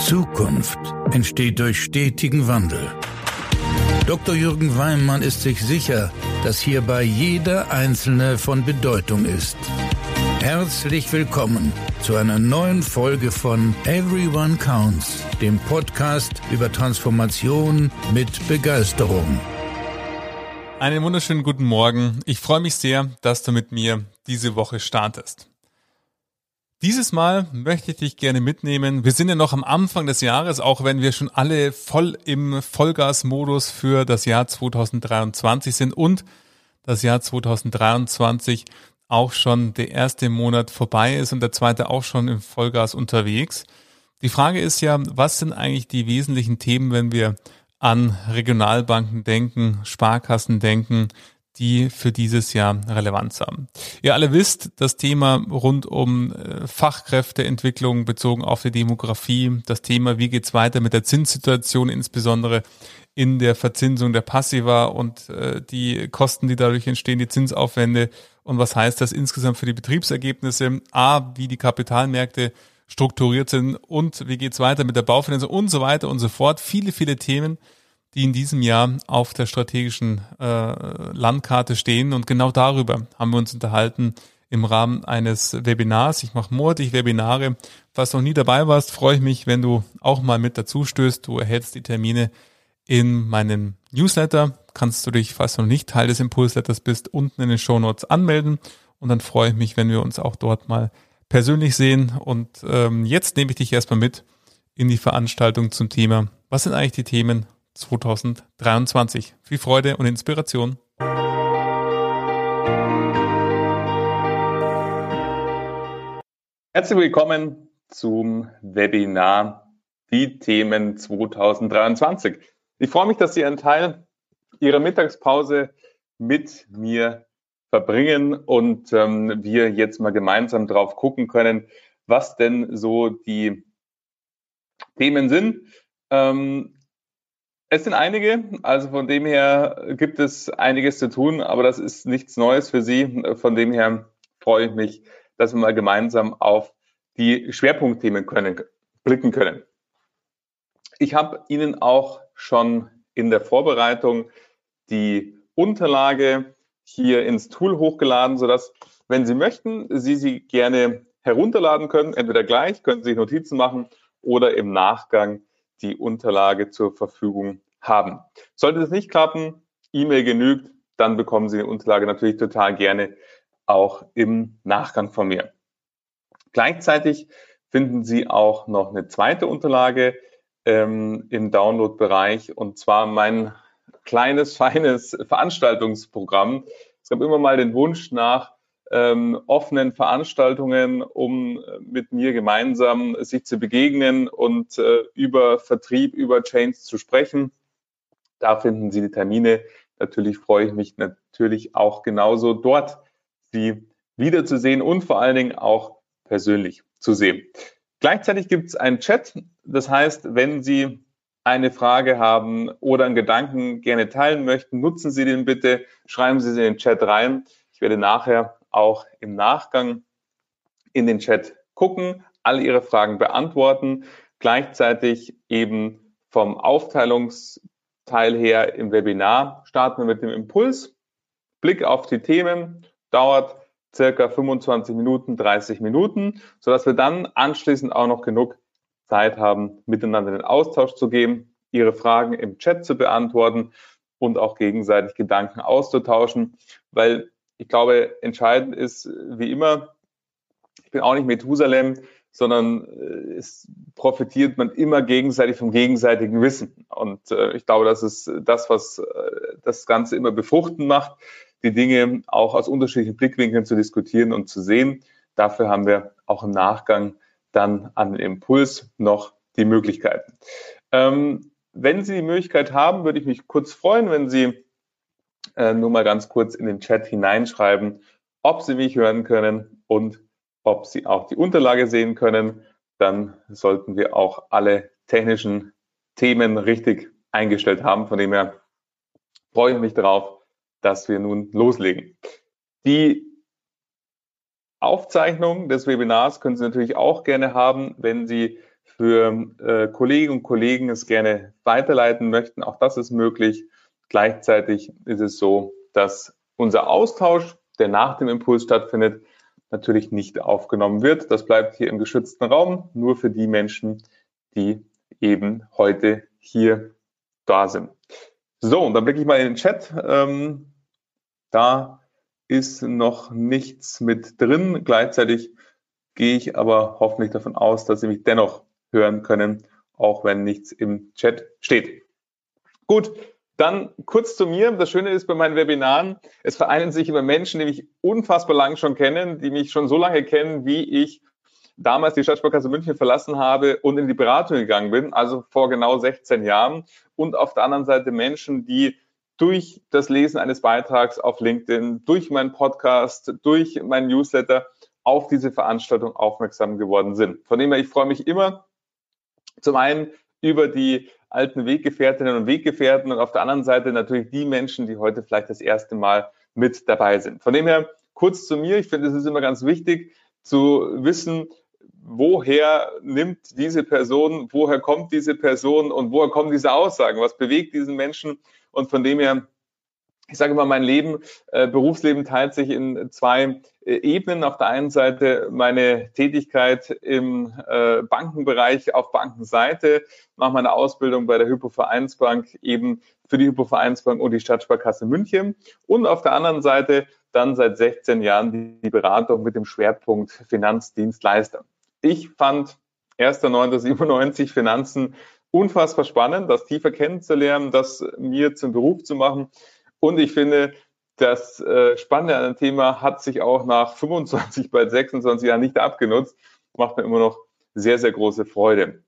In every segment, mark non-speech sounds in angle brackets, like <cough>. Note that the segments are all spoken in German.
Zukunft entsteht durch stetigen Wandel. Dr. Jürgen Weimann ist sich sicher, dass hierbei jeder Einzelne von Bedeutung ist. Herzlich willkommen zu einer neuen Folge von Everyone Counts, dem Podcast über Transformation mit Begeisterung. Einen wunderschönen guten Morgen. Ich freue mich sehr, dass du mit mir diese Woche startest. Dieses Mal möchte ich dich gerne mitnehmen. Wir sind ja noch am Anfang des Jahres, auch wenn wir schon alle voll im Vollgasmodus für das Jahr 2023 sind und das Jahr 2023 auch schon der erste Monat vorbei ist und der zweite auch schon im Vollgas unterwegs. Die Frage ist ja, was sind eigentlich die wesentlichen Themen, wenn wir an Regionalbanken denken, Sparkassen denken, die für dieses Jahr Relevanz haben. Ihr alle wisst, das Thema rund um äh, Fachkräfteentwicklung bezogen auf die Demografie, das Thema, wie geht's weiter mit der Zinssituation, insbesondere in der Verzinsung der Passiva und äh, die Kosten, die dadurch entstehen, die Zinsaufwände und was heißt das insgesamt für die Betriebsergebnisse, a, wie die Kapitalmärkte strukturiert sind und wie geht's weiter mit der Baufinanzierung und so weiter und so fort. Viele, viele Themen, die in diesem Jahr auf der strategischen äh, Landkarte stehen. Und genau darüber haben wir uns unterhalten im Rahmen eines Webinars. Ich mache monatlich Webinare. Falls du noch nie dabei warst, freue ich mich, wenn du auch mal mit dazu stößt. Du erhältst die Termine in meinem Newsletter. Kannst du dich, falls du noch nicht Teil des Impulsletters bist, unten in den Show Notes anmelden. Und dann freue ich mich, wenn wir uns auch dort mal persönlich sehen. Und ähm, jetzt nehme ich dich erstmal mit in die Veranstaltung zum Thema. Was sind eigentlich die Themen 2023. Viel Freude und Inspiration. Herzlich willkommen zum Webinar Die Themen 2023. Ich freue mich, dass Sie einen Teil Ihrer Mittagspause mit mir verbringen und ähm, wir jetzt mal gemeinsam drauf gucken können, was denn so die Themen sind. Ähm, es sind einige, also von dem her gibt es einiges zu tun, aber das ist nichts Neues für Sie. Von dem her freue ich mich, dass wir mal gemeinsam auf die Schwerpunktthemen können, blicken können. Ich habe Ihnen auch schon in der Vorbereitung die Unterlage hier ins Tool hochgeladen, sodass, wenn Sie möchten, Sie sie gerne herunterladen können, entweder gleich, können Sie Notizen machen oder im Nachgang die Unterlage zur Verfügung haben. Sollte das nicht klappen, E-Mail genügt, dann bekommen Sie die Unterlage natürlich total gerne auch im Nachgang von mir. Gleichzeitig finden Sie auch noch eine zweite Unterlage ähm, im Download-Bereich und zwar mein kleines, <laughs> feines Veranstaltungsprogramm. Es gab immer mal den Wunsch nach ähm, offenen Veranstaltungen, um äh, mit mir gemeinsam sich zu begegnen und äh, über Vertrieb, über Chains zu sprechen. Da finden Sie die Termine. Natürlich freue ich mich natürlich auch genauso dort, Sie wiederzusehen und vor allen Dingen auch persönlich zu sehen. Gleichzeitig gibt es einen Chat. Das heißt, wenn Sie eine Frage haben oder einen Gedanken gerne teilen möchten, nutzen Sie den bitte, schreiben Sie sie in den Chat rein. Ich werde nachher auch im Nachgang in den Chat gucken, alle Ihre Fragen beantworten, gleichzeitig eben vom Aufteilungsteil her im Webinar starten wir mit dem Impuls. Blick auf die Themen dauert circa 25 Minuten, 30 Minuten, sodass wir dann anschließend auch noch genug Zeit haben, miteinander in den Austausch zu gehen, Ihre Fragen im Chat zu beantworten und auch gegenseitig Gedanken auszutauschen, weil ich glaube, entscheidend ist, wie immer, ich bin auch nicht Methusalem, sondern äh, es profitiert man immer gegenseitig vom gegenseitigen Wissen. Und äh, ich glaube, das ist das, was äh, das Ganze immer befruchten macht, die Dinge auch aus unterschiedlichen Blickwinkeln zu diskutieren und zu sehen. Dafür haben wir auch im Nachgang dann an den Impuls noch die Möglichkeiten. Ähm, wenn Sie die Möglichkeit haben, würde ich mich kurz freuen, wenn Sie äh, nur mal ganz kurz in den Chat hineinschreiben, ob Sie mich hören können und ob Sie auch die Unterlage sehen können. Dann sollten wir auch alle technischen Themen richtig eingestellt haben. Von dem her freue ich mich darauf, dass wir nun loslegen. Die Aufzeichnung des Webinars können Sie natürlich auch gerne haben, wenn Sie für äh, Kolleginnen und Kollegen es gerne weiterleiten möchten, auch das ist möglich. Gleichzeitig ist es so, dass unser Austausch, der nach dem Impuls stattfindet, natürlich nicht aufgenommen wird. Das bleibt hier im geschützten Raum, nur für die Menschen, die eben heute hier da sind. So, und dann blicke ich mal in den Chat. Ähm, da ist noch nichts mit drin. Gleichzeitig gehe ich aber hoffentlich davon aus, dass Sie mich dennoch hören können, auch wenn nichts im Chat steht. Gut, dann kurz zu mir. Das Schöne ist bei meinen Webinaren, es vereinen sich immer Menschen, die mich unfassbar lang schon kennen, die mich schon so lange kennen, wie ich damals die Stadtsparkasse München verlassen habe und in die Beratung gegangen bin, also vor genau 16 Jahren. Und auf der anderen Seite Menschen, die durch das Lesen eines Beitrags auf LinkedIn, durch meinen Podcast, durch meinen Newsletter auf diese Veranstaltung aufmerksam geworden sind. Von dem her, ich freue mich immer zum einen über die alten Weggefährtinnen und Weggefährten und auf der anderen Seite natürlich die Menschen, die heute vielleicht das erste Mal mit dabei sind. Von dem her kurz zu mir. Ich finde, es ist immer ganz wichtig zu wissen, woher nimmt diese Person, woher kommt diese Person und woher kommen diese Aussagen, was bewegt diesen Menschen. Und von dem her ich sage mal, mein Leben, äh, Berufsleben teilt sich in zwei äh, Ebenen. Auf der einen Seite meine Tätigkeit im äh, Bankenbereich auf Bankenseite, mache meine Ausbildung bei der Hypovereinsbank eben für die Hypovereinsbank und die Stadtsparkasse München. Und auf der anderen Seite dann seit 16 Jahren die Beratung mit dem Schwerpunkt Finanzdienstleister. Ich fand 1.9.97 Finanzen unfassbar spannend, das tiefer kennenzulernen, das mir zum Beruf zu machen. Und ich finde, das äh, Spannende an dem Thema hat sich auch nach 25, bald 26 Jahren nicht abgenutzt. Macht mir immer noch sehr, sehr große Freude.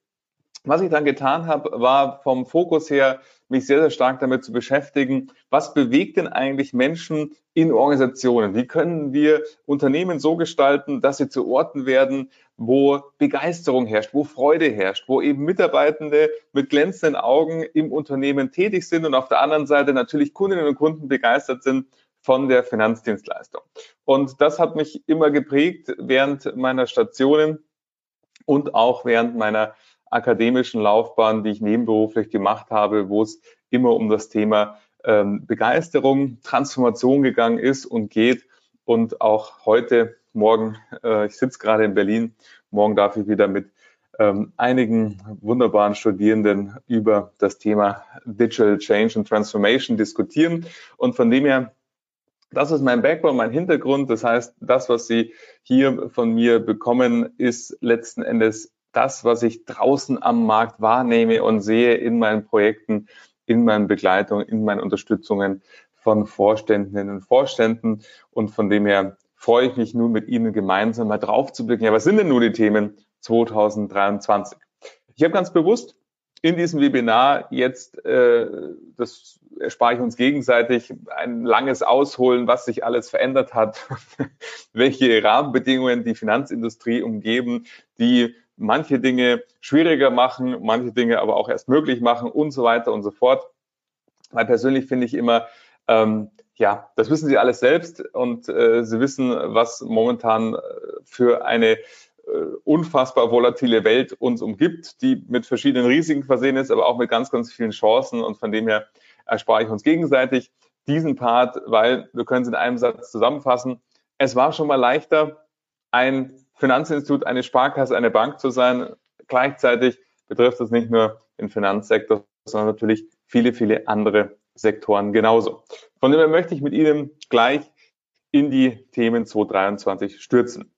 Was ich dann getan habe, war vom Fokus her, mich sehr, sehr stark damit zu beschäftigen, was bewegt denn eigentlich Menschen in Organisationen? Wie können wir Unternehmen so gestalten, dass sie zu Orten werden, wo Begeisterung herrscht, wo Freude herrscht, wo eben Mitarbeitende mit glänzenden Augen im Unternehmen tätig sind und auf der anderen Seite natürlich Kundinnen und Kunden begeistert sind von der Finanzdienstleistung. Und das hat mich immer geprägt während meiner Stationen und auch während meiner akademischen Laufbahn, die ich nebenberuflich gemacht habe, wo es immer um das Thema ähm, Begeisterung, Transformation gegangen ist und geht. Und auch heute, morgen, äh, ich sitze gerade in Berlin, morgen darf ich wieder mit ähm, einigen wunderbaren Studierenden über das Thema Digital Change and Transformation diskutieren. Und von dem her, das ist mein Background, mein Hintergrund. Das heißt, das, was Sie hier von mir bekommen, ist letzten Endes das, was ich draußen am Markt wahrnehme und sehe in meinen Projekten, in meinen Begleitungen, in meinen Unterstützungen von Vorständinnen und Vorständen. Und von dem her freue ich mich nun mit Ihnen gemeinsam mal drauf zu blicken. Ja, was sind denn nur die Themen 2023? Ich habe ganz bewusst in diesem Webinar jetzt, äh, das erspare ich uns gegenseitig, ein langes Ausholen, was sich alles verändert hat, <laughs> welche Rahmenbedingungen die Finanzindustrie umgeben, die manche Dinge schwieriger machen, manche Dinge aber auch erst möglich machen und so weiter und so fort. Weil persönlich finde ich immer, ähm, ja, das wissen Sie alles selbst und äh, Sie wissen, was momentan äh, für eine äh, unfassbar volatile Welt uns umgibt, die mit verschiedenen Risiken versehen ist, aber auch mit ganz, ganz vielen Chancen und von dem her erspare ich uns gegenseitig diesen Part, weil wir können es in einem Satz zusammenfassen. Es war schon mal leichter, ein Finanzinstitut, eine Sparkasse, eine Bank zu sein. Gleichzeitig betrifft das nicht nur den Finanzsektor, sondern natürlich viele, viele andere Sektoren genauso. Von dem her möchte ich mit Ihnen gleich in die Themen 2023 stürzen.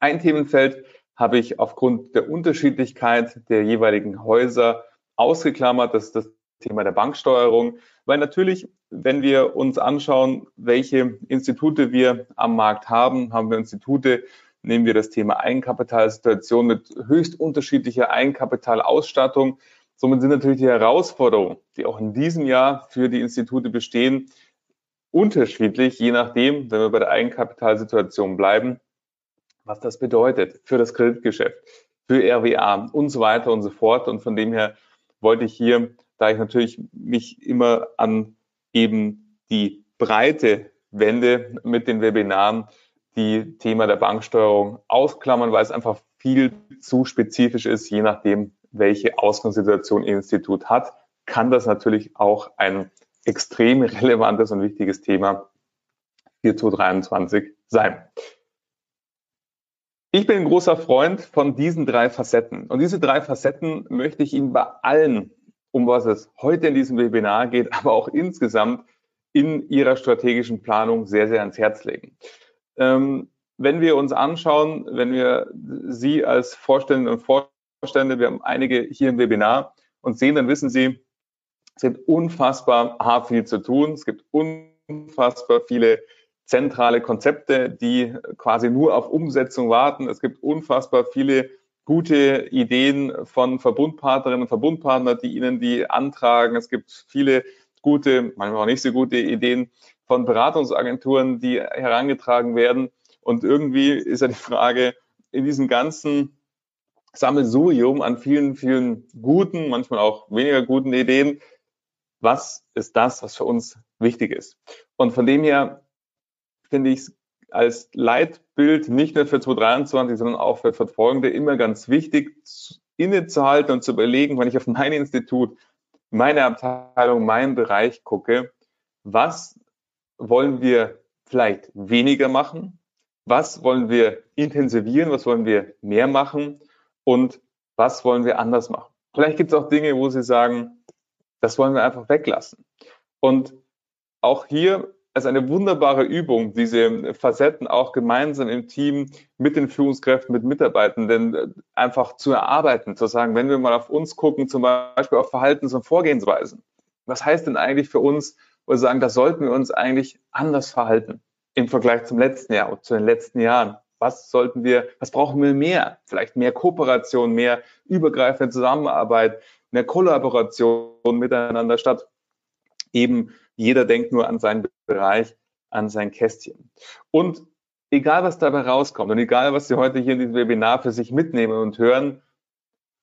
Ein Themenfeld habe ich aufgrund der Unterschiedlichkeit der jeweiligen Häuser ausgeklammert. Das ist das Thema der Banksteuerung, weil natürlich, wenn wir uns anschauen, welche Institute wir am Markt haben, haben wir Institute, nehmen wir das Thema Eigenkapitalsituation mit höchst unterschiedlicher Eigenkapitalausstattung. Somit sind natürlich die Herausforderungen, die auch in diesem Jahr für die Institute bestehen, unterschiedlich, je nachdem, wenn wir bei der Eigenkapitalsituation bleiben, was das bedeutet für das Kreditgeschäft, für RWA und so weiter und so fort. Und von dem her wollte ich hier, da ich natürlich mich immer an eben die Breite wende mit den Webinaren, die Thema der Banksteuerung ausklammern, weil es einfach viel zu spezifisch ist, je nachdem, welche Ausgangssituation Ihr Institut hat, kann das natürlich auch ein extrem <laughs> relevantes und wichtiges Thema für 2023 sein. Ich bin ein großer Freund von diesen drei Facetten. Und diese drei Facetten möchte ich Ihnen bei allen, um was es heute in diesem Webinar geht, <laughs> aber auch insgesamt in Ihrer strategischen Planung sehr, sehr ans Herz legen. Ähm, wenn wir uns anschauen, wenn wir Sie als Vorständinnen und Vorstände, wir haben einige hier im Webinar und sehen, dann wissen Sie, es gibt unfassbar viel zu tun. Es gibt unfassbar viele zentrale Konzepte, die quasi nur auf Umsetzung warten. Es gibt unfassbar viele gute Ideen von Verbundpartnerinnen und Verbundpartnern, die Ihnen die antragen. Es gibt viele gute, manchmal auch nicht so gute Ideen von Beratungsagenturen, die herangetragen werden. Und irgendwie ist ja die Frage, in diesem ganzen Sammelsurium an vielen, vielen guten, manchmal auch weniger guten Ideen, was ist das, was für uns wichtig ist? Und von dem her finde ich es als Leitbild nicht nur für 2023, sondern auch für Verfolgende immer ganz wichtig, innezuhalten und zu überlegen, wenn ich auf mein Institut, meine Abteilung, meinen Bereich gucke, was wollen wir vielleicht weniger machen? Was wollen wir intensivieren? Was wollen wir mehr machen? Und was wollen wir anders machen? Vielleicht gibt es auch Dinge, wo Sie sagen, das wollen wir einfach weglassen. Und auch hier ist eine wunderbare Übung, diese Facetten auch gemeinsam im Team mit den Führungskräften, mit Mitarbeitenden äh, einfach zu erarbeiten, zu sagen, wenn wir mal auf uns gucken, zum Beispiel auf Verhaltens- und Vorgehensweisen. Was heißt denn eigentlich für uns, wo wir sagen, da sollten wir uns eigentlich anders verhalten im Vergleich zum letzten Jahr oder zu den letzten Jahren? Was sollten wir, was brauchen wir mehr? Vielleicht mehr Kooperation, mehr übergreifende Zusammenarbeit, mehr Kollaboration miteinander statt eben jeder denkt nur an seinen Bereich, an sein Kästchen. Und egal, was dabei rauskommt und egal, was Sie heute hier in diesem Webinar für sich mitnehmen und hören,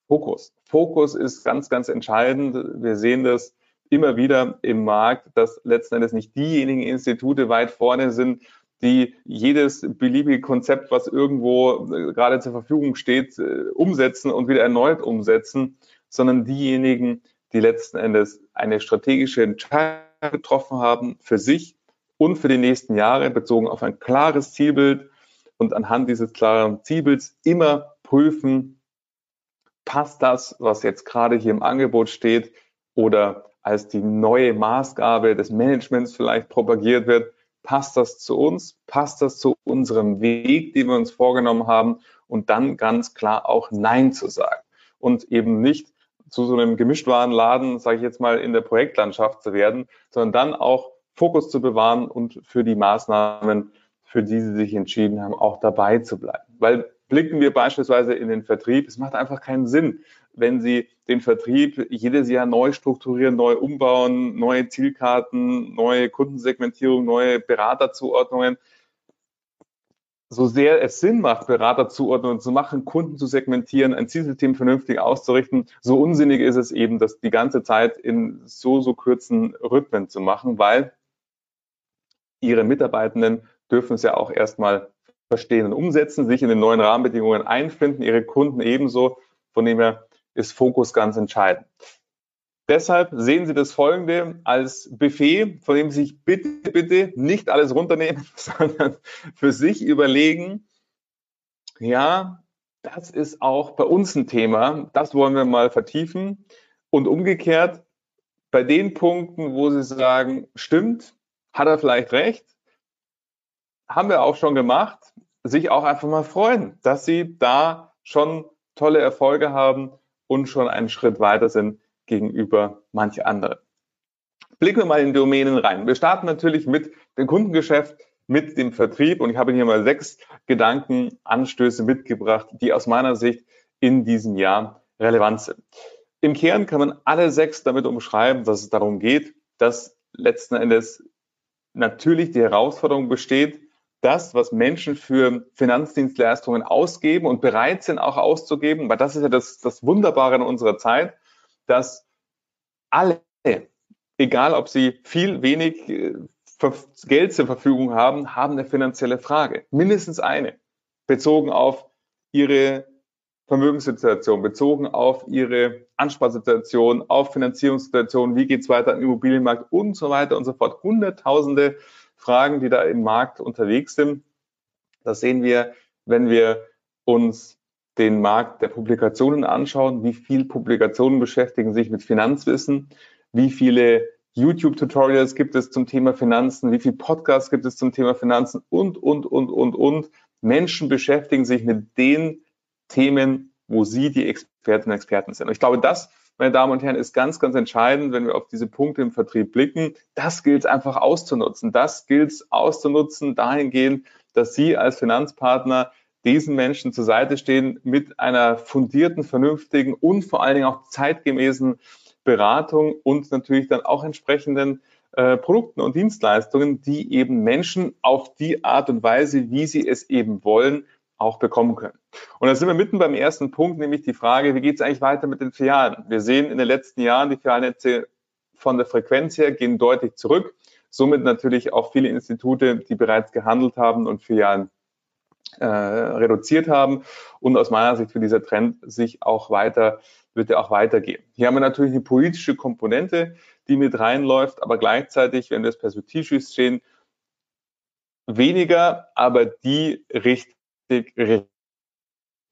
Fokus. Fokus ist ganz, ganz entscheidend. Wir sehen das immer wieder im Markt, dass letzten Endes nicht diejenigen Institute weit vorne sind, die jedes beliebige Konzept, was irgendwo äh, gerade zur Verfügung steht, äh, umsetzen und wieder erneut umsetzen, sondern diejenigen, die letzten Endes eine strategische Entscheidung getroffen haben für sich und für die nächsten Jahre bezogen auf ein klares Zielbild und anhand dieses klaren Zielbilds immer prüfen, passt das, was jetzt gerade hier im Angebot steht oder als die neue Maßgabe des Managements vielleicht propagiert wird, passt das zu uns, passt das zu unserem Weg, den wir uns vorgenommen haben und dann ganz klar auch Nein zu sagen und eben nicht zu so einem Gemischtwarenladen, sage ich jetzt mal, in der Projektlandschaft zu werden, sondern dann auch Fokus zu bewahren und für die Maßnahmen, für die sie sich entschieden haben, auch dabei zu bleiben. Weil blicken wir beispielsweise in den Vertrieb, es macht einfach keinen Sinn, wenn Sie den Vertrieb jedes Jahr neu strukturieren, neu umbauen, neue Zielkarten, neue Kundensegmentierung, neue Beraterzuordnungen so sehr es Sinn macht, Beraterzuordnungen zu machen, Kunden zu segmentieren, ein Zielsystem vernünftig auszurichten, so unsinnig ist es eben, das die ganze Zeit in so, so kurzen Rhythmen zu machen, weil ihre Mitarbeitenden dürfen es ja auch erstmal verstehen und umsetzen, sich in den neuen Rahmenbedingungen einfinden, ihre Kunden ebenso. Von dem her ist Fokus ganz entscheidend. Deshalb sehen Sie das folgende als Buffet, von dem Sie sich bitte, bitte nicht alles runternehmen, <laughs> sondern für sich überlegen, ja, das ist auch bei uns ein Thema, das wollen wir mal vertiefen. Und umgekehrt, bei den Punkten, wo Sie sagen, stimmt, hat er vielleicht recht, haben wir auch schon gemacht, sich auch einfach mal freuen, dass Sie da schon tolle Erfolge haben und schon einen Schritt weiter sind gegenüber manche andere. Blicken wir mal in Domänen rein. Wir starten natürlich mit dem Kundengeschäft, mit dem Vertrieb und ich habe hier mal sechs Gedankenanstöße mitgebracht, die aus meiner Sicht in diesem Jahr relevant sind. Im Kern kann man alle sechs damit umschreiben, dass es darum geht, dass letzten Endes natürlich die Herausforderung besteht, das, was Menschen für Finanzdienstleistungen ausgeben und bereit sind auch auszugeben, weil das ist ja das, das Wunderbare in unserer Zeit, dass alle, egal ob sie viel, wenig äh, Geld zur Verfügung haben, haben eine finanzielle Frage. Mindestens eine, bezogen auf ihre Vermögenssituation, bezogen auf ihre Ansparsituation, auf Finanzierungssituation, wie geht's weiter im Immobilienmarkt und so weiter und so fort. Hunderttausende Fragen, die da im Markt unterwegs sind. Das sehen wir, wenn wir uns den Markt der Publikationen anschauen. Wie viele Publikationen beschäftigen sich mit Finanzwissen? Wie viele YouTube-Tutorials gibt es zum Thema Finanzen? Wie viele Podcasts gibt es zum Thema Finanzen? Und, und, und, und, und. Menschen beschäftigen sich mit den Themen, wo Sie die Experten und Experten sind. Und ich glaube, das, meine Damen und Herren, ist ganz, ganz entscheidend, wenn wir auf diese Punkte im Vertrieb blicken. Das gilt es einfach auszunutzen. Das gilt es auszunutzen dahingehend, dass Sie als Finanzpartner diesen Menschen zur Seite stehen mit einer fundierten, vernünftigen und vor allen Dingen auch zeitgemäßen Beratung und natürlich dann auch entsprechenden äh, Produkten und Dienstleistungen, die eben Menschen auf die Art und Weise, wie sie es eben wollen, auch bekommen können. Und da sind wir mitten beim ersten Punkt, nämlich die Frage, wie geht es eigentlich weiter mit den Filialen? Wir sehen in den letzten Jahren, die Filialnetze von der Frequenz her gehen deutlich zurück. Somit natürlich auch viele Institute, die bereits gehandelt haben und Filialen äh, reduziert haben. Und aus meiner Sicht wird dieser Trend sich auch weiter, wird er auch weitergehen. Hier haben wir natürlich eine politische Komponente, die mit reinläuft, aber gleichzeitig, wenn wir es perspektivisch sehen, weniger, aber die richtig richtig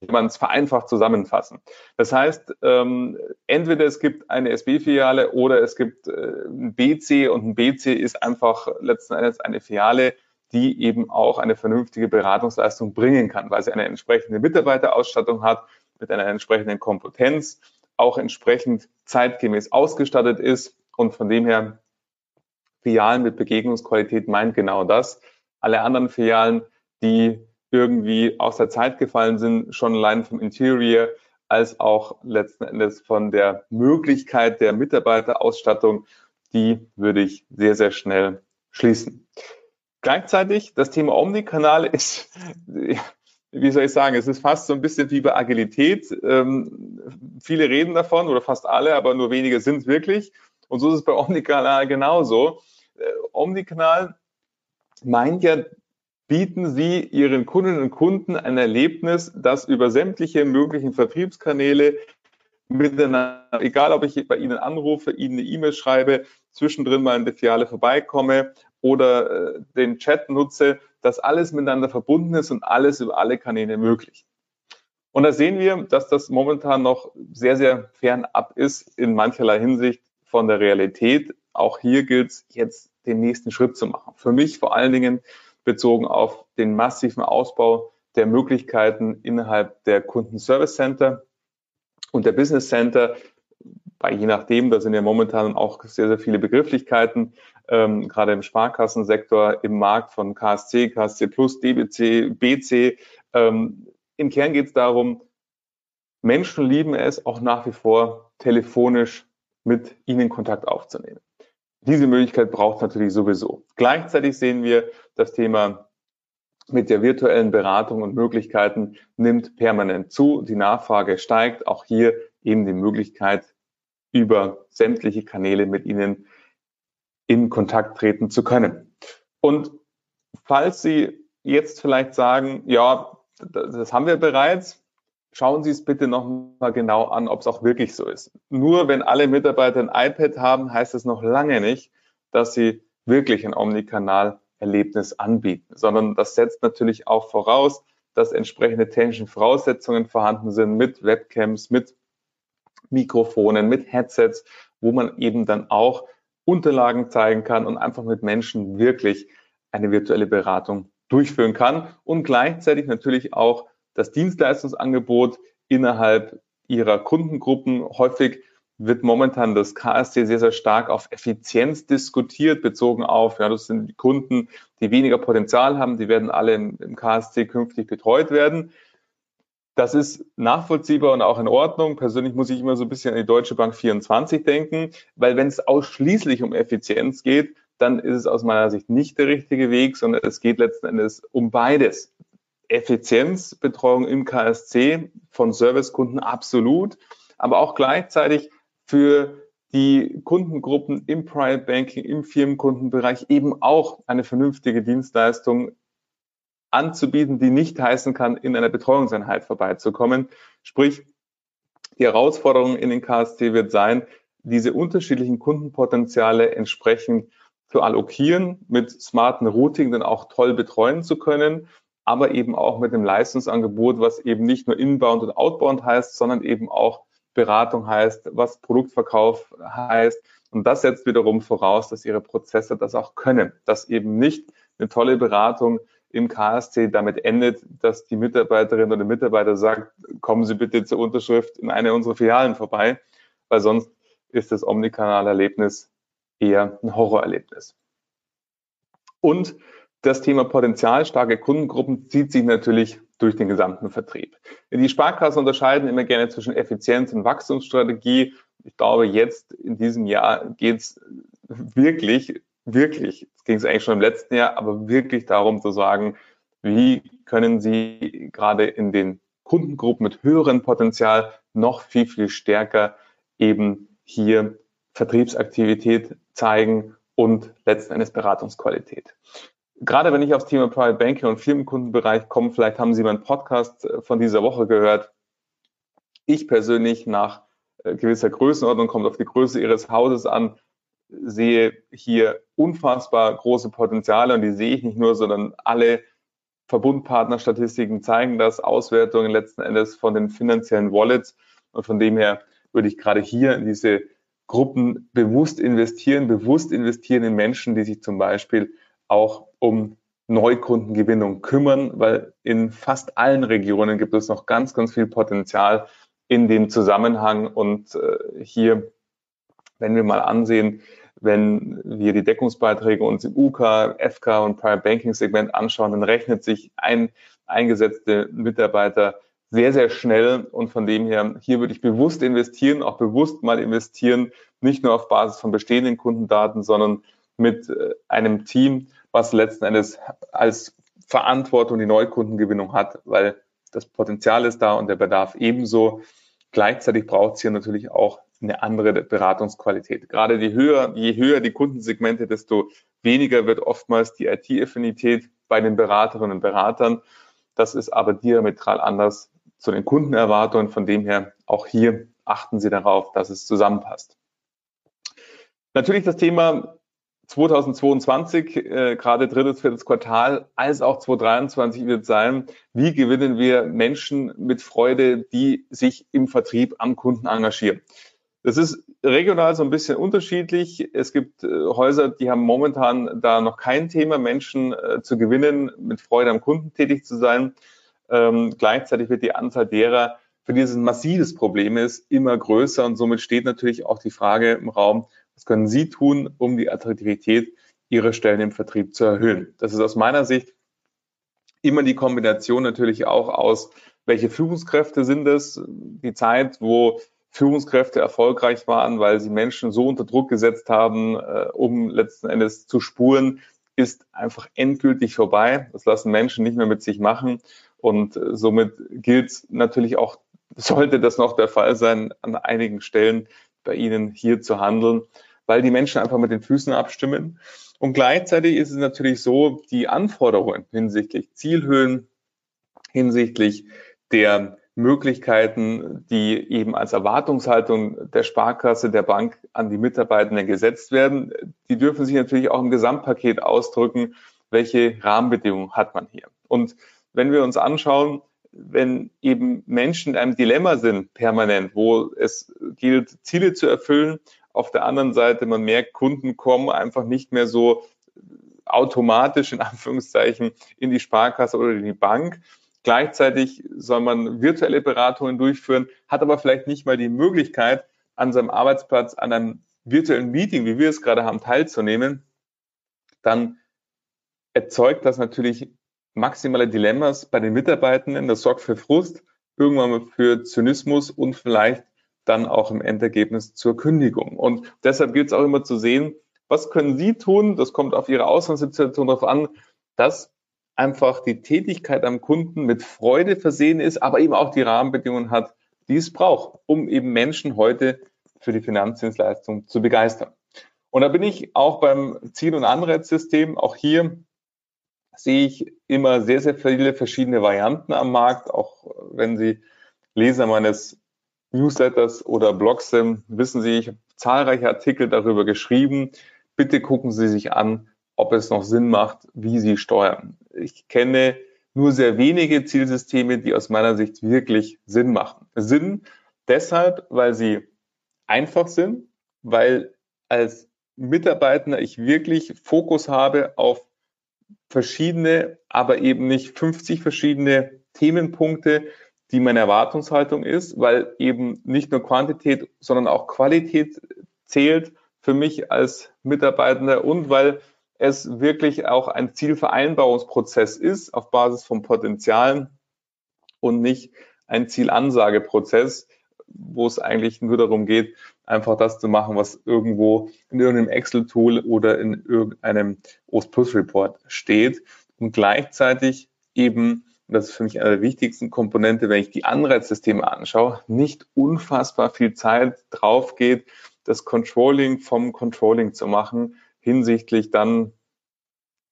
man es vereinfacht zusammenfassen. Das heißt, ähm, entweder es gibt eine SB-Filiale oder es gibt äh, ein BC und ein BC ist einfach letzten Endes eine Filiale, die eben auch eine vernünftige Beratungsleistung bringen kann, weil sie eine entsprechende Mitarbeiterausstattung hat, mit einer entsprechenden Kompetenz, auch entsprechend zeitgemäß ausgestattet ist und von dem her Filialen mit Begegnungsqualität meint genau das. Alle anderen Filialen, die irgendwie aus der Zeit gefallen sind, schon allein vom Interior als auch letzten Endes von der Möglichkeit der Mitarbeiterausstattung, die würde ich sehr, sehr schnell schließen. Gleichzeitig, das Thema Omnikanal ist, <laughs> wie soll ich sagen, es ist fast so ein bisschen wie bei Agilität. Ähm, viele reden davon oder fast alle, aber nur wenige sind es wirklich. Und so ist es bei Omnikanal genauso. Äh, Omnikanal meint ja bieten Sie Ihren Kundinnen und Kunden ein Erlebnis, das über sämtliche möglichen Vertriebskanäle miteinander, egal ob ich bei Ihnen anrufe, Ihnen eine E-Mail schreibe, zwischendrin mal in der Filiale vorbeikomme oder äh, den Chat nutze, dass alles miteinander verbunden ist und alles über alle Kanäle möglich. Und da sehen wir, dass das momentan noch sehr, sehr fernab ist in mancherlei Hinsicht von der Realität. Auch hier gilt es jetzt den nächsten Schritt zu machen. Für mich vor allen Dingen bezogen auf den massiven Ausbau der Möglichkeiten innerhalb der Kundenservice Center und der Business Center. Bei je nachdem, da sind ja momentan auch sehr, sehr viele Begrifflichkeiten, ähm, gerade im Sparkassensektor, im Markt von KSC, KSC Plus, DBC, BC. Ähm, Im Kern geht es darum, Menschen lieben es auch nach wie vor telefonisch mit ihnen Kontakt aufzunehmen. Diese Möglichkeit braucht natürlich sowieso. Gleichzeitig sehen wir, das Thema mit der virtuellen Beratung und Möglichkeiten nimmt permanent zu. Die Nachfrage steigt. Auch hier eben die Möglichkeit, über sämtliche Kanäle mit Ihnen in Kontakt treten zu können. Und falls Sie jetzt vielleicht sagen, ja, das haben wir bereits, schauen Sie es bitte noch mal genau an, ob es auch wirklich so ist. Nur wenn alle Mitarbeiter ein iPad haben, heißt es noch lange nicht, dass sie wirklich ein Omnikanal-Erlebnis anbieten, sondern das setzt natürlich auch voraus, dass entsprechende technische Voraussetzungen vorhanden sind mit Webcams, mit Mikrofonen, mit Headsets, wo man eben dann auch Unterlagen zeigen kann und einfach mit Menschen wirklich eine virtuelle Beratung durchführen kann und gleichzeitig natürlich auch das Dienstleistungsangebot innerhalb ihrer Kundengruppen. Häufig wird momentan das KSC sehr, sehr stark auf Effizienz diskutiert, bezogen auf, ja, das sind die Kunden, die weniger Potenzial haben, die werden alle im, im KSC künftig betreut werden. Das ist nachvollziehbar und auch in Ordnung. Persönlich muss ich immer so ein bisschen an die Deutsche Bank 24 denken, weil wenn es ausschließlich um Effizienz geht, dann ist es aus meiner Sicht nicht der richtige Weg, sondern es geht letzten Endes um beides. Effizienzbetreuung im KSC von Servicekunden absolut, aber auch gleichzeitig für die Kundengruppen im Private Banking, im Firmenkundenbereich eben auch eine vernünftige Dienstleistung anzubieten, die nicht heißen kann, in einer Betreuungseinheit vorbeizukommen. Sprich, die Herausforderung in den KST wird sein, diese unterschiedlichen Kundenpotenziale entsprechend zu allokieren, mit smarten Routing dann auch toll betreuen zu können, aber eben auch mit dem Leistungsangebot, was eben nicht nur inbound und outbound heißt, sondern eben auch Beratung heißt, was Produktverkauf heißt. Und das setzt wiederum voraus, dass Ihre Prozesse das auch können, dass eben nicht eine tolle Beratung im KSC damit endet, dass die Mitarbeiterin oder Mitarbeiter sagt, kommen Sie bitte zur Unterschrift in eine unserer Filialen vorbei, weil sonst ist das Omnikanal-Erlebnis eher ein Horrorerlebnis. Und das Thema potenzialstarke Kundengruppen zieht sich natürlich durch den gesamten Vertrieb. Die Sparkassen unterscheiden immer gerne zwischen Effizienz und Wachstumsstrategie. Ich glaube, jetzt in diesem Jahr geht es wirklich, wirklich, es ging es eigentlich schon im letzten Jahr, aber wirklich darum zu sagen, wie können Sie gerade in den Kundengruppen mit höherem Potenzial noch viel, viel stärker eben hier Vertriebsaktivität zeigen und letzten Endes Beratungsqualität. Gerade wenn ich aufs Thema Private Banking und Firmenkundenbereich komme, vielleicht haben Sie meinen Podcast äh, von dieser Woche gehört. Ich persönlich nach äh, gewisser Größenordnung, kommt auf die Größe Ihres Hauses an, sehe hier unfassbar große Potenziale und die sehe ich nicht nur, sondern alle Verbundpartnerstatistiken zeigen das, Auswertungen letzten Endes von den finanziellen Wallets und von dem her würde ich gerade hier in diese Gruppen bewusst investieren, bewusst investieren in Menschen, die sich zum Beispiel auch um Neukundengewinnung kümmern, weil in fast allen Regionen gibt es noch ganz, ganz viel Potenzial in dem Zusammenhang. Und äh, hier, wenn wir mal ansehen, wenn wir die Deckungsbeiträge uns im UK, FK und Private Banking Segment anschauen, dann rechnet sich ein eingesetzte Mitarbeiter sehr, sehr schnell und von dem her, hier würde ich bewusst investieren, auch bewusst mal investieren, nicht nur auf Basis von bestehenden Kundendaten, sondern mit äh, einem Team, was letzten Endes als Verantwortung die Neukundengewinnung hat, weil das Potenzial ist da und der Bedarf ebenso. Gleichzeitig braucht es hier natürlich auch eine andere Beratungsqualität. Gerade die höher, je höher die Kundensegmente, desto weniger wird oftmals die IT-Affinität bei den Beraterinnen und Beratern. Das ist aber diametral anders zu den Kundenerwartungen. Von dem her auch hier achten Sie darauf, dass es zusammenpasst. Natürlich das Thema 2022, äh, gerade drittes, viertes Quartal, als auch 2023 wird sein, wie gewinnen wir Menschen mit Freude, die sich im Vertrieb am Kunden engagieren. Das ist regional so ein bisschen unterschiedlich. Es gibt äh, Häuser, die haben momentan da noch kein Thema, Menschen äh, zu gewinnen, mit Freude am Kunden tätig zu sein. Ähm, gleichzeitig wird die Anzahl derer, für die es ein massives Problem ist, immer größer und somit steht natürlich auch die Frage im Raum, was können Sie tun, um die Attraktivität Ihrer Stellen im Vertrieb zu erhöhen? Das ist aus meiner Sicht immer die Kombination natürlich auch aus, welche Führungskräfte sind es, die Zeit, wo Führungskräfte erfolgreich waren, weil sie Menschen so unter Druck gesetzt haben, äh, um letzten Endes zu spuren, ist einfach endgültig vorbei. Das lassen Menschen nicht mehr mit sich machen. Und äh, somit gilt natürlich auch, sollte das noch der Fall sein, an einigen Stellen bei Ihnen hier zu handeln weil die Menschen einfach mit den Füßen abstimmen. Und gleichzeitig ist es natürlich so, die Anforderungen hinsichtlich Zielhöhen, hinsichtlich der Möglichkeiten, die eben als Erwartungshaltung der Sparkasse, der Bank an die Mitarbeitenden gesetzt werden, die dürfen sich natürlich auch im Gesamtpaket ausdrücken, welche Rahmenbedingungen hat man hier. Und wenn wir uns anschauen, wenn eben Menschen in einem Dilemma sind, permanent, wo es gilt, Ziele zu erfüllen, auf der anderen Seite, man merkt, Kunden kommen einfach nicht mehr so automatisch in Anführungszeichen in die Sparkasse oder in die Bank. Gleichzeitig soll man virtuelle Beratungen durchführen, hat aber vielleicht nicht mal die Möglichkeit, an seinem Arbeitsplatz an einem virtuellen Meeting, wie wir es gerade haben, teilzunehmen, dann erzeugt das natürlich maximale Dilemmas bei den Mitarbeitenden. Das sorgt für Frust, irgendwann mal für Zynismus und vielleicht dann auch im Endergebnis zur Kündigung. Und deshalb gilt es auch immer zu sehen, was können Sie tun? Das kommt auf Ihre Ausgangssituation darauf an, dass einfach die Tätigkeit am Kunden mit Freude versehen ist, aber eben auch die Rahmenbedingungen hat, die es braucht, um eben Menschen heute für die Finanzdienstleistung zu begeistern. Und da bin ich auch beim Ziel- und Anreizsystem. Auch hier sehe ich immer sehr, sehr viele verschiedene Varianten am Markt. Auch wenn Sie Leser meines Newsletters oder Blogs sind, wissen Sie, ich habe zahlreiche Artikel darüber geschrieben. Bitte gucken Sie sich an, ob es noch Sinn macht, wie Sie steuern. Ich kenne nur sehr wenige Zielsysteme, die aus meiner Sicht wirklich Sinn machen. Sinn deshalb, weil sie einfach sind, weil als Mitarbeiter ich wirklich Fokus habe auf verschiedene, aber eben nicht 50 verschiedene Themenpunkte, die meine Erwartungshaltung ist, weil eben nicht nur Quantität, sondern auch Qualität zählt für mich als Mitarbeitender und weil es wirklich auch ein Zielvereinbarungsprozess ist auf Basis von Potenzialen und nicht ein Zielansageprozess, wo es eigentlich nur darum geht, einfach das zu machen, was irgendwo in irgendeinem Excel-Tool oder in irgendeinem OS Plus Report steht und gleichzeitig eben, und das ist für mich eine der wichtigsten Komponente, wenn ich die Anreizsysteme anschaue, nicht unfassbar viel Zeit drauf geht, das Controlling vom Controlling zu machen, hinsichtlich dann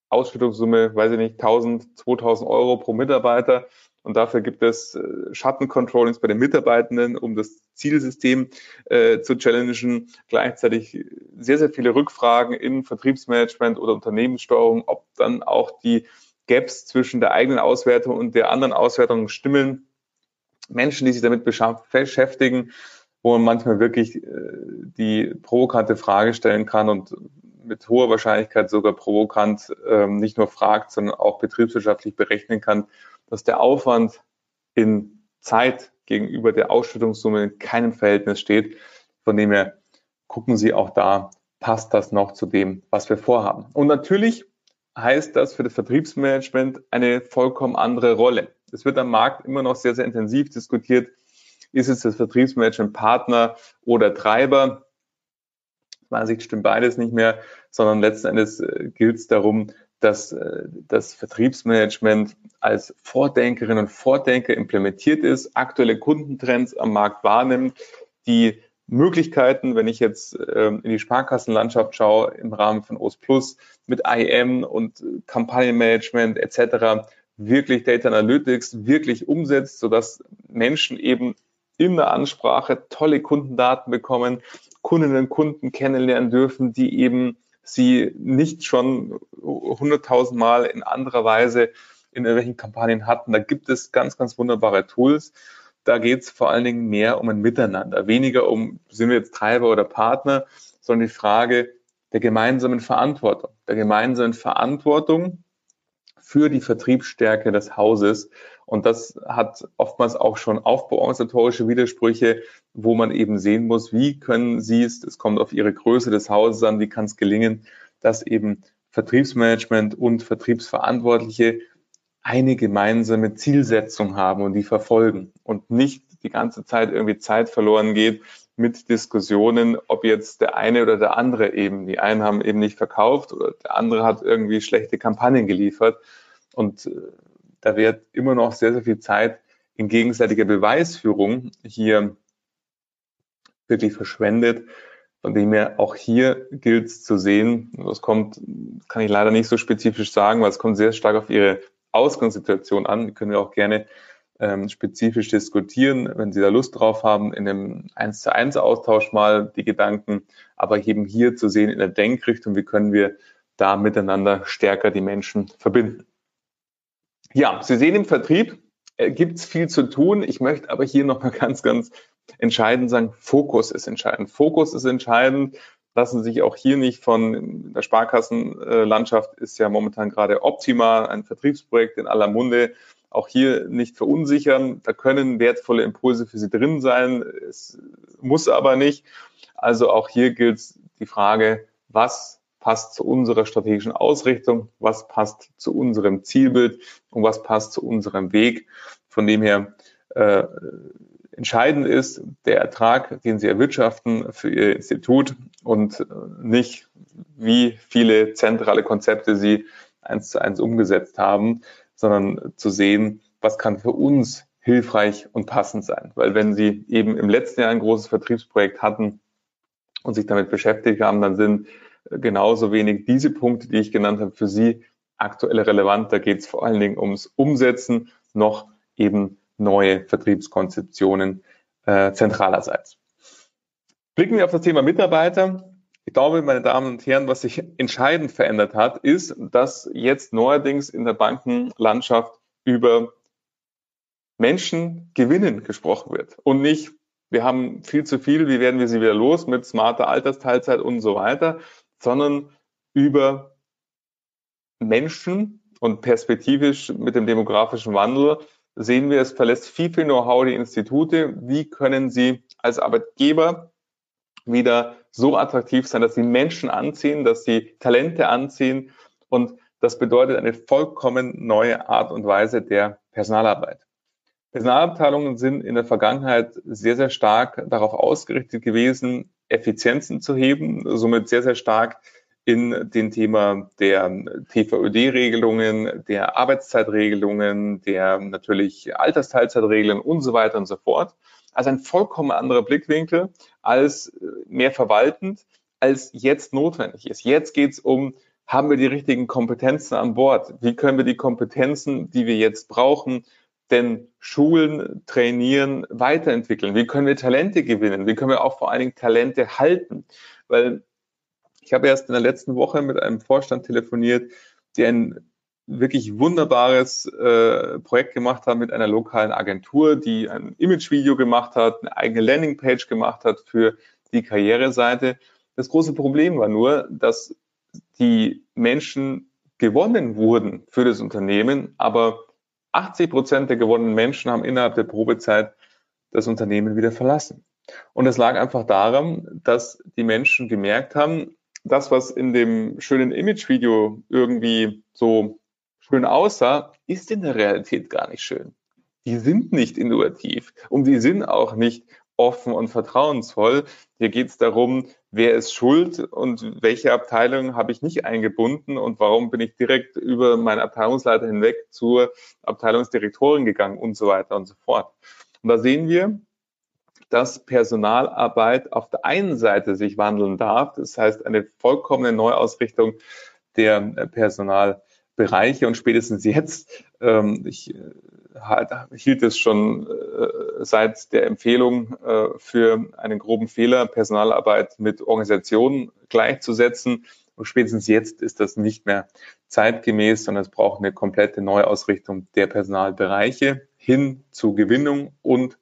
Ausschüttungssumme, weiß ich nicht, 1000, 2000 Euro pro Mitarbeiter. Und dafür gibt es äh, Schattencontrollings bei den Mitarbeitenden, um das Zielsystem äh, zu challengen. Gleichzeitig sehr, sehr viele Rückfragen in Vertriebsmanagement oder Unternehmenssteuerung, ob dann auch die Gaps zwischen der eigenen Auswertung und der anderen Auswertung stimmen. Menschen, die sich damit beschäftigen, wo man manchmal wirklich äh, die provokante Frage stellen kann und mit hoher Wahrscheinlichkeit sogar provokant ähm, nicht nur fragt, sondern auch betriebswirtschaftlich berechnen kann, dass der Aufwand in Zeit gegenüber der Ausschüttungssumme in keinem Verhältnis steht. Von dem her gucken Sie auch da, passt das noch zu dem, was wir vorhaben. Und natürlich heißt das für das Vertriebsmanagement eine vollkommen andere Rolle. Es wird am Markt immer noch sehr, sehr intensiv diskutiert, ist es das Vertriebsmanagement Partner oder Treiber? Aus meiner Sicht stimmt beides nicht mehr, sondern letzten Endes äh, gilt es darum, dass äh, das Vertriebsmanagement als Vordenkerin und Vordenker implementiert ist, aktuelle Kundentrends am Markt wahrnimmt, die Möglichkeiten, wenn ich jetzt ähm, in die Sparkassenlandschaft schaue, im Rahmen von OS Plus mit IM und Kampagnenmanagement etc., wirklich Data Analytics wirklich umsetzt, sodass Menschen eben in der Ansprache tolle Kundendaten bekommen, Kundinnen und Kunden kennenlernen dürfen, die eben sie nicht schon hunderttausend Mal in anderer Weise in irgendwelchen Kampagnen hatten. Da gibt es ganz, ganz wunderbare Tools. Da geht es vor allen Dingen mehr um ein Miteinander, weniger um, sind wir jetzt Treiber oder Partner, sondern die Frage der gemeinsamen Verantwortung, der gemeinsamen Verantwortung für die Vertriebsstärke des Hauses und das hat oftmals auch schon aufbauorganisatorische Widersprüche, wo man eben sehen muss, wie können Sie es, es kommt auf Ihre Größe des Hauses an, wie kann es gelingen, dass eben Vertriebsmanagement und Vertriebsverantwortliche eine gemeinsame Zielsetzung haben und die verfolgen und nicht die ganze Zeit irgendwie Zeit verloren geht mit Diskussionen, ob jetzt der eine oder der andere eben, die einen haben eben nicht verkauft oder der andere hat irgendwie schlechte Kampagnen geliefert. Und äh, da wird immer noch sehr, sehr viel Zeit in gegenseitiger Beweisführung hier wirklich verschwendet. Von dem her auch hier gilt es zu sehen, das kommt, kann ich leider nicht so spezifisch sagen, weil es kommt sehr stark auf Ihre Ausgangssituation an. Die können wir auch gerne ähm, spezifisch diskutieren, wenn Sie da Lust drauf haben, in einem 1 zu 1 Austausch mal die Gedanken, aber eben hier zu sehen in der Denkrichtung, wie können wir da miteinander stärker die Menschen verbinden. Ja, Sie sehen im Vertrieb äh, gibt es viel zu tun. Ich möchte aber hier nochmal <laughs> ganz, ganz entscheidend sagen, Fokus ist entscheidend. Fokus ist entscheidend. Lassen Sie sich auch hier nicht von der Sparkassenlandschaft ist ja momentan gerade optimal, ein Vertriebsprojekt in aller Munde. Auch hier nicht verunsichern. Da können wertvolle Impulse für Sie drin sein. Es muss aber nicht. Also auch hier gilt die Frage, was passt zu unserer strategischen Ausrichtung, was passt zu unserem Zielbild und was passt zu unserem Weg. Von dem her äh, entscheidend ist der Ertrag, den Sie erwirtschaften für Ihr Institut und nicht, wie viele zentrale Konzepte Sie eins zu eins umgesetzt haben, sondern zu sehen, was kann für uns hilfreich und passend sein. Weil wenn Sie eben im letzten Jahr ein großes Vertriebsprojekt hatten und sich damit beschäftigt haben, dann sind genauso wenig diese Punkte, die ich genannt habe, für Sie aktuell relevant. Da geht es vor allen Dingen ums Umsetzen, noch eben neue Vertriebskonzeptionen äh, zentralerseits. Blicken wir auf das Thema Mitarbeiter. Ich glaube, meine Damen und Herren, was sich entscheidend verändert hat, ist, dass jetzt neuerdings in der Bankenlandschaft über Menschen gewinnen gesprochen wird und nicht, wir haben viel zu viel, wie werden wir sie wieder los mit smarter Altersteilzeit und so weiter, sondern über Menschen und perspektivisch mit dem demografischen Wandel sehen wir, es verlässt viel, viel Know-how die Institute. Wie können sie als Arbeitgeber wieder so attraktiv sein, dass sie Menschen anziehen, dass sie Talente anziehen und das bedeutet eine vollkommen neue Art und Weise der Personalarbeit. Personalabteilungen sind in der Vergangenheit sehr, sehr stark darauf ausgerichtet gewesen, Effizienzen zu heben, somit sehr, sehr stark in den Thema der TVÖD-Regelungen, der Arbeitszeitregelungen, der natürlich Altersteilzeitregeln und so weiter und so fort. Also ein vollkommen anderer Blickwinkel als äh, mehr verwaltend, als jetzt notwendig ist. Jetzt geht es um, haben wir die richtigen Kompetenzen an Bord? Wie können wir die Kompetenzen, die wir jetzt brauchen, denn schulen, trainieren, weiterentwickeln? Wie können wir Talente gewinnen? Wie können wir auch vor allen Dingen Talente halten? Weil ich habe erst in der letzten Woche mit einem Vorstand telefoniert, der ein wirklich wunderbares äh, Projekt gemacht hat mit einer lokalen Agentur, die ein Imagevideo gemacht hat, eine eigene Landingpage gemacht hat für die Karriereseite. Das große Problem war nur, dass die Menschen gewonnen wurden für das Unternehmen, aber 80 Prozent der gewonnenen Menschen haben innerhalb der Probezeit das Unternehmen wieder verlassen. Und es lag einfach daran, dass die Menschen gemerkt haben, das, was in dem schönen Imagevideo irgendwie so schön aussah, ist in der Realität gar nicht schön. Die sind nicht innovativ und die sind auch nicht offen und vertrauensvoll. Hier geht es darum, wer ist schuld und welche Abteilung habe ich nicht eingebunden und warum bin ich direkt über meinen Abteilungsleiter hinweg zur Abteilungsdirektorin gegangen und so weiter und so fort. Und da sehen wir, dass Personalarbeit auf der einen Seite sich wandeln darf, das heißt eine vollkommene Neuausrichtung der Personal Bereiche und spätestens jetzt, ähm, ich äh, hielt es schon äh, seit der Empfehlung äh, für einen groben Fehler, Personalarbeit mit Organisationen gleichzusetzen. Und spätestens jetzt ist das nicht mehr zeitgemäß, sondern es braucht eine komplette Neuausrichtung der Personalbereiche hin zu Gewinnung und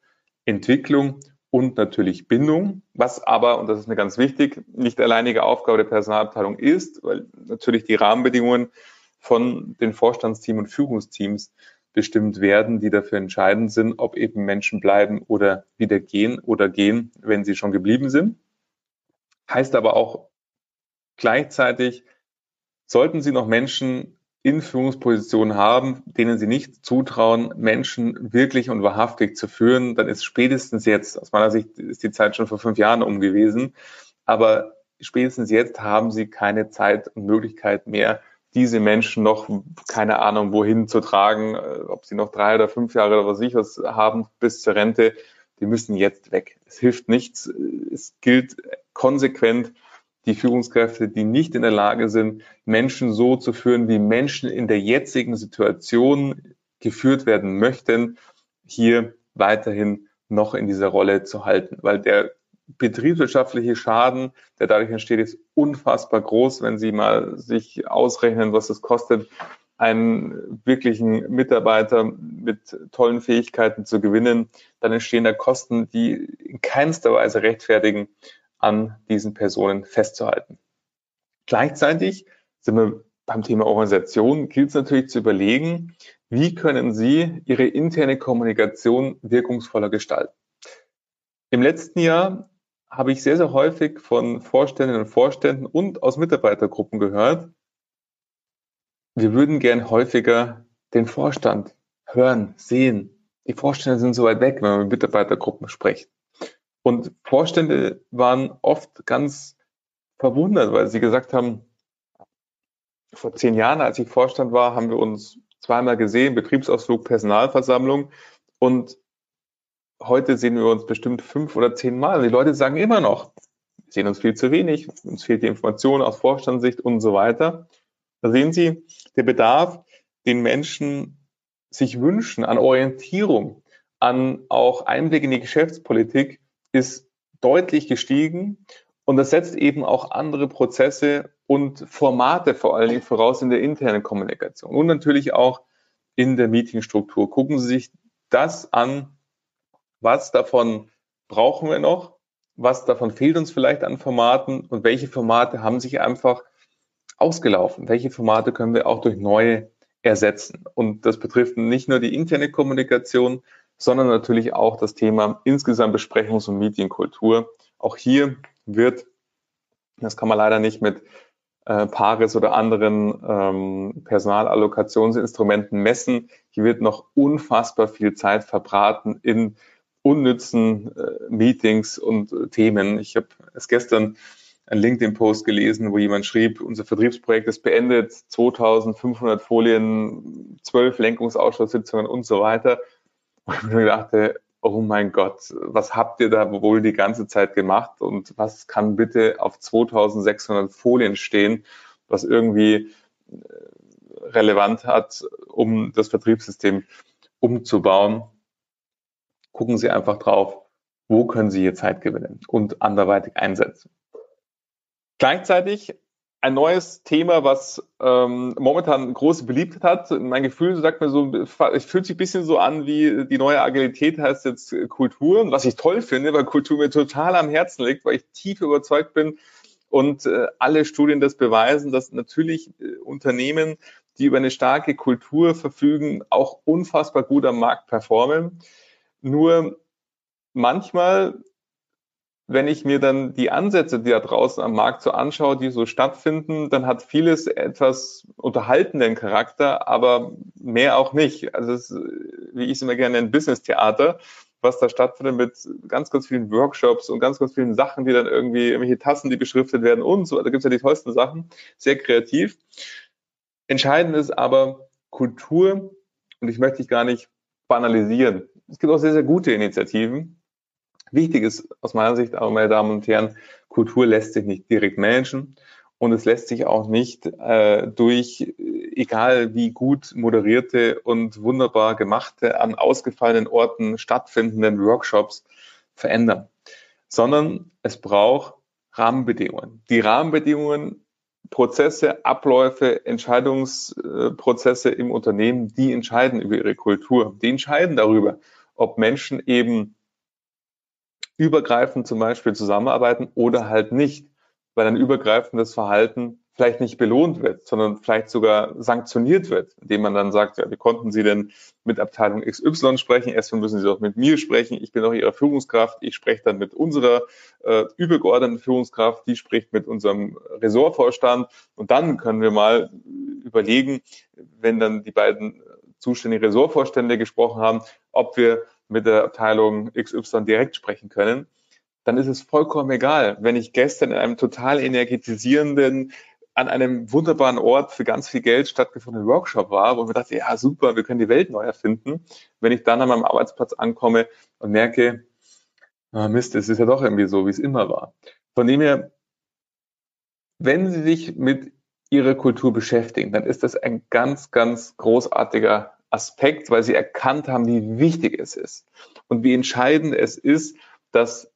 Entwicklung und natürlich Bindung, was aber, und das ist mir ganz wichtig, nicht alleinige Aufgabe der Personalabteilung ist, weil natürlich die Rahmenbedingungen von den Vorstandsteams und Führungsteams bestimmt werden, die dafür entscheidend sind, ob eben Menschen bleiben oder wieder gehen oder gehen, wenn sie schon geblieben sind. Heißt aber auch gleichzeitig, sollten Sie noch Menschen in Führungspositionen haben, denen Sie nicht zutrauen, Menschen wirklich und wahrhaftig zu führen, dann ist spätestens jetzt, aus meiner Sicht ist die Zeit schon vor fünf Jahren um gewesen, aber spätestens jetzt haben Sie keine Zeit und Möglichkeit mehr, diese Menschen noch, keine Ahnung, wohin zu tragen, äh, ob sie noch drei oder fünf Jahre oder was ich was haben bis zur Rente, die müssen jetzt weg. Es hilft nichts. Es gilt konsequent, die Führungskräfte, die nicht in der Lage sind, Menschen so zu führen, wie Menschen in der jetzigen Situation geführt werden möchten, hier weiterhin noch in dieser Rolle zu halten, weil der betriebswirtschaftliche Schaden, der dadurch entsteht, ist unfassbar groß, wenn Sie mal sich ausrechnen, was es kostet, einen wirklichen Mitarbeiter mit tollen Fähigkeiten zu gewinnen, dann entstehen da Kosten, die in keinster Weise rechtfertigen, an diesen Personen festzuhalten. Gleichzeitig sind wir beim Thema Organisation, gilt es natürlich zu überlegen, wie können Sie Ihre interne Kommunikation wirkungsvoller gestalten. Im letzten Jahr habe ich sehr, sehr häufig von Vorständinnen und Vorständen und aus Mitarbeitergruppen gehört, wir würden gern häufiger den Vorstand hören, sehen. Die Vorstände sind so weit weg, wenn man mit Mitarbeitergruppen spricht. Und Vorstände waren oft ganz verwundert, weil sie gesagt haben, vor zehn Jahren, als ich Vorstand war, haben wir uns zweimal gesehen, Betriebsausflug, Personalversammlung. Und heute sehen wir uns bestimmt fünf oder zehn Mal. Die Leute sagen immer noch, wir sehen uns viel zu wenig, uns fehlt die Information aus Vorstandssicht und so weiter. Da sehen Sie, der Bedarf, den Menschen sich wünschen an Orientierung, an auch Einblick in die Geschäftspolitik, ist deutlich gestiegen. Und das setzt eben auch andere Prozesse und Formate vor allen Dingen voraus in der internen Kommunikation und natürlich auch in der Meetingstruktur. Gucken Sie sich das an, was davon brauchen wir noch, was davon fehlt uns vielleicht an Formaten und welche Formate haben sich einfach ausgelaufen, welche Formate können wir auch durch neue ersetzen. Und das betrifft nicht nur die interne Kommunikation, sondern natürlich auch das Thema insgesamt Besprechungs- und Medienkultur. Auch hier wird, das kann man leider nicht mit äh, Pares oder anderen ähm, Personalallokationsinstrumenten messen. Hier wird noch unfassbar viel Zeit verbraten in unnützen äh, Meetings und äh, Themen. Ich habe es gestern einen LinkedIn-Post gelesen, wo jemand schrieb, unser Vertriebsprojekt ist beendet, 2500 Folien, 12 Lenkungsausschusssitzungen und so weiter. Und ich dachte, oh mein Gott, was habt ihr da wohl die ganze Zeit gemacht und was kann bitte auf 2600 Folien stehen, was irgendwie äh, relevant hat, um das Vertriebssystem umzubauen. Gucken Sie einfach drauf, wo können Sie hier Zeit gewinnen und anderweitig einsetzen. Gleichzeitig ein neues Thema, was ähm, momentan große Beliebtheit hat. Mein Gefühl sagt mir so, es fühlt sich ein bisschen so an wie die neue Agilität heißt jetzt Kultur, was ich toll finde, weil Kultur mir total am Herzen liegt, weil ich tief überzeugt bin und äh, alle Studien das beweisen, dass natürlich äh, Unternehmen, die über eine starke Kultur verfügen, auch unfassbar gut am Markt performen. Nur manchmal wenn ich mir dann die Ansätze, die da draußen am Markt so anschaue, die so stattfinden, dann hat vieles etwas unterhaltenden Charakter, aber mehr auch nicht. Also es wie ich es immer gerne nenne, Business-Theater, was da stattfindet mit ganz, ganz vielen Workshops und ganz, ganz vielen Sachen, die dann irgendwie, irgendwelche Tassen, die beschriftet werden und so. Da gibt es ja die tollsten Sachen, sehr kreativ. Entscheidend ist aber Kultur und ich möchte dich gar nicht banalisieren. Es gibt auch sehr, sehr gute Initiativen, Wichtig ist aus meiner Sicht aber, meine Damen und Herren, Kultur lässt sich nicht direkt managen und es lässt sich auch nicht äh, durch, egal wie gut moderierte und wunderbar gemachte, an ausgefallenen Orten stattfindenden Workshops verändern, sondern es braucht Rahmenbedingungen. Die Rahmenbedingungen, Prozesse, Abläufe, Entscheidungsprozesse im Unternehmen, die entscheiden über ihre Kultur. Die entscheiden darüber, ob Menschen eben übergreifend zum Beispiel zusammenarbeiten oder halt nicht, weil ein übergreifendes Verhalten vielleicht nicht belohnt wird, sondern vielleicht sogar sanktioniert wird, indem man dann sagt, ja, wie konnten Sie denn mit Abteilung XY sprechen? Erstmal müssen Sie doch mit mir sprechen. Ich bin doch Ihre Führungskraft. Ich spreche dann mit unserer äh, übergeordneten Führungskraft. Die spricht mit unserem Ressortvorstand. Und dann können wir mal überlegen, wenn dann die beiden zuständigen Ressortvorstände gesprochen haben, ob wir mit der Abteilung XY direkt sprechen können, dann ist es vollkommen egal, wenn ich gestern in einem total energetisierenden, an einem wunderbaren Ort für ganz viel Geld stattgefundenen Workshop war, wo wir dachte, ja super, wir können die Welt neu erfinden. Wenn ich dann an meinem Arbeitsplatz ankomme und merke, oh Mist, es ist ja doch irgendwie so, wie es immer war. Von dem her, wenn Sie sich mit Ihrer Kultur beschäftigen, dann ist das ein ganz, ganz großartiger Aspekt, weil sie erkannt haben, wie wichtig es ist und wie entscheidend es ist, dass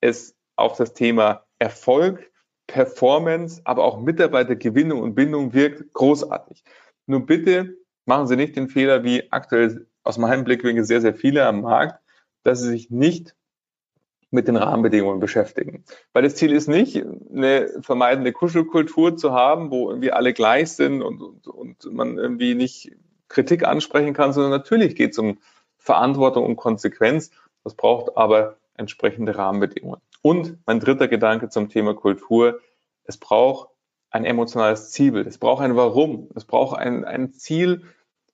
es auf das Thema Erfolg, Performance, aber auch Mitarbeitergewinnung und Bindung wirkt, großartig. Nur bitte machen Sie nicht den Fehler, wie aktuell aus meinem Blickwinkel sehr, sehr viele am Markt, dass Sie sich nicht mit den Rahmenbedingungen beschäftigen. Weil das Ziel ist nicht, eine vermeidende Kuschelkultur zu haben, wo irgendwie alle gleich sind und, und, und man irgendwie nicht Kritik ansprechen kann, sondern natürlich geht es um Verantwortung und Konsequenz. Das braucht aber entsprechende Rahmenbedingungen. Und mein dritter Gedanke zum Thema Kultur, es braucht ein emotionales Zielbild, es braucht ein Warum, es braucht ein, ein Ziel,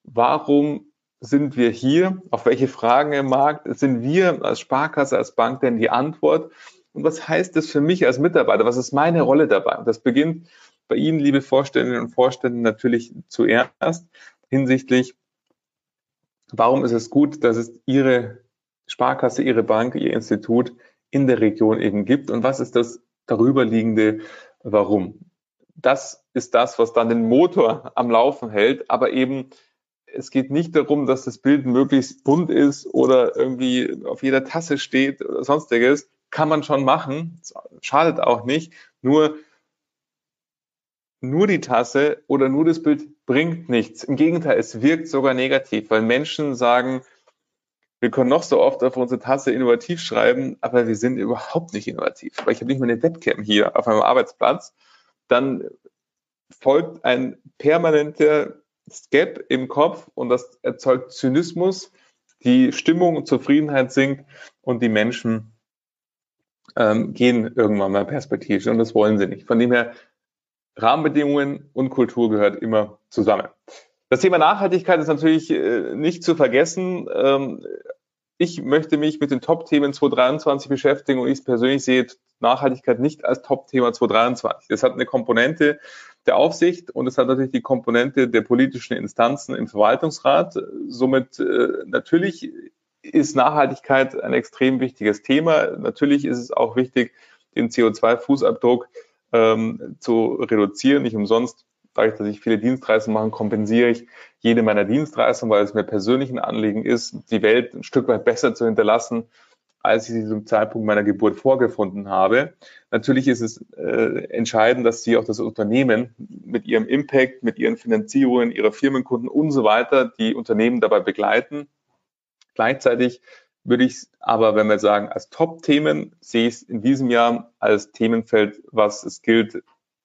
warum sind wir hier, auf welche Fragen im Markt sind wir als Sparkasse, als Bank denn die Antwort? Und was heißt das für mich als Mitarbeiter, was ist meine Rolle dabei? Das beginnt bei Ihnen, liebe Vorständinnen und Vorstände, natürlich zuerst, hinsichtlich, warum ist es gut, dass es Ihre Sparkasse, Ihre Bank, Ihr Institut in der Region eben gibt und was ist das darüberliegende Warum. Das ist das, was dann den Motor am Laufen hält, aber eben es geht nicht darum, dass das Bild möglichst bunt ist oder irgendwie auf jeder Tasse steht oder sonstiges. Kann man schon machen, schadet auch nicht. Nur, nur die Tasse oder nur das Bild bringt nichts. Im Gegenteil, es wirkt sogar negativ, weil Menschen sagen, wir können noch so oft auf unsere Tasse innovativ schreiben, aber wir sind überhaupt nicht innovativ, weil ich habe nicht mal eine Webcam hier auf meinem Arbeitsplatz. Dann folgt ein permanenter Gap im Kopf und das erzeugt Zynismus, die Stimmung und Zufriedenheit sinkt und die Menschen ähm, gehen irgendwann mal perspektivisch und das wollen sie nicht. Von dem her, Rahmenbedingungen und Kultur gehört immer zusammen. Das Thema Nachhaltigkeit ist natürlich äh, nicht zu vergessen. Ähm, ich möchte mich mit den Top-Themen 2023 beschäftigen und ich persönlich sehe Nachhaltigkeit nicht als Top-Thema 2023. Das hat eine Komponente der Aufsicht und es hat natürlich die Komponente der politischen Instanzen im Verwaltungsrat. Somit äh, natürlich ist Nachhaltigkeit ein extrem wichtiges Thema. Natürlich ist es auch wichtig, den CO2-Fußabdruck ähm, zu reduzieren. Nicht umsonst, dadurch, dass ich viele Dienstreisen mache, kompensiere ich jede meiner Dienstreisen, weil es mir persönlich ein Anliegen ist, die Welt ein Stück weit besser zu hinterlassen, als ich sie zum Zeitpunkt meiner Geburt vorgefunden habe. Natürlich ist es äh, entscheidend, dass Sie auch das Unternehmen mit Ihrem Impact, mit Ihren Finanzierungen, Ihrer Firmenkunden und so weiter die Unternehmen dabei begleiten. Gleichzeitig würde ich aber, wenn wir sagen, als Top-Themen, sehe ich es in diesem Jahr als Themenfeld, was es gilt,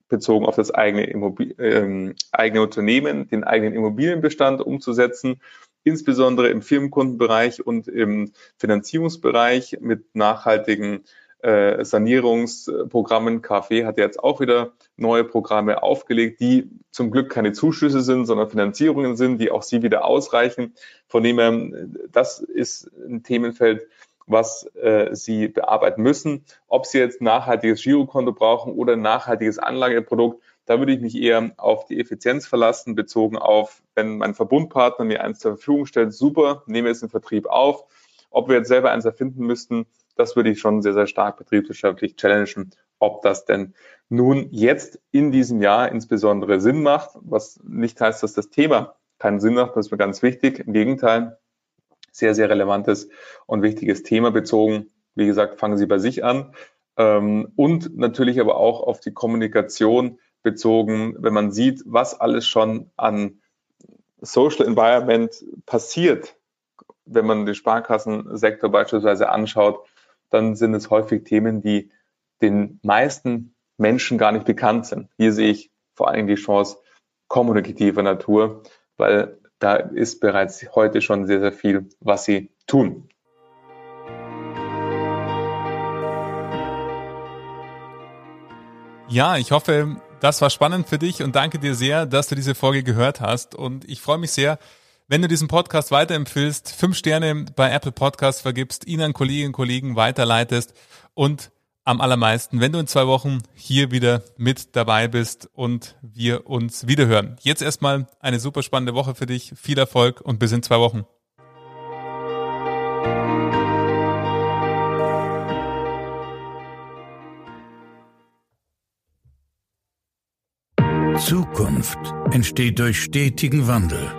bezogen auf das eigene, Immobil ähm, eigene Unternehmen, den eigenen Immobilienbestand umzusetzen insbesondere im Firmenkundenbereich und im Finanzierungsbereich mit nachhaltigen äh, Sanierungsprogrammen. KfW hat jetzt auch wieder neue Programme aufgelegt, die zum Glück keine Zuschüsse sind, sondern Finanzierungen sind, die auch sie wieder ausreichen. Von dem her, das ist ein Themenfeld, was äh, Sie bearbeiten müssen. Ob Sie jetzt nachhaltiges Girokonto brauchen oder nachhaltiges Anlageprodukt, da würde ich mich eher auf die Effizienz verlassen, bezogen auf, wenn mein Verbundpartner mir eins zur Verfügung stellt, super, nehme es in Vertrieb auf. Ob wir jetzt selber eins erfinden müssten, das würde ich schon sehr, sehr stark betriebswirtschaftlich challengen, ob das denn nun jetzt in diesem Jahr insbesondere Sinn macht, was nicht heißt, dass das Thema keinen Sinn macht, das ist mir ganz wichtig. Im Gegenteil, sehr, sehr relevantes und wichtiges Thema bezogen. Wie gesagt, fangen Sie bei sich an. Ähm, und natürlich aber auch auf die Kommunikation bezogen, wenn man sieht, was alles schon an Social Environment passiert, wenn man den Sparkassensektor beispielsweise anschaut, dann sind es häufig Themen, die den meisten Menschen gar nicht bekannt sind. Hier sehe ich vor allem die Chance kommunikativer Natur, weil da ist bereits heute schon sehr, sehr viel, was sie tun. Ja, ich hoffe, das war spannend für dich und danke dir sehr, dass du diese Folge gehört hast. Und ich freue mich sehr, wenn du diesen Podcast weiterempfiehlst, fünf Sterne bei Apple Podcast vergibst, ihn an Kolleginnen und Kollegen weiterleitest und am allermeisten, wenn du in zwei Wochen hier wieder mit dabei bist und wir uns wiederhören. Jetzt erstmal eine super spannende Woche für dich. Viel Erfolg und bis in zwei Wochen. Zukunft entsteht durch stetigen Wandel.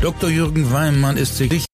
Dr. Jürgen Weimann ist sich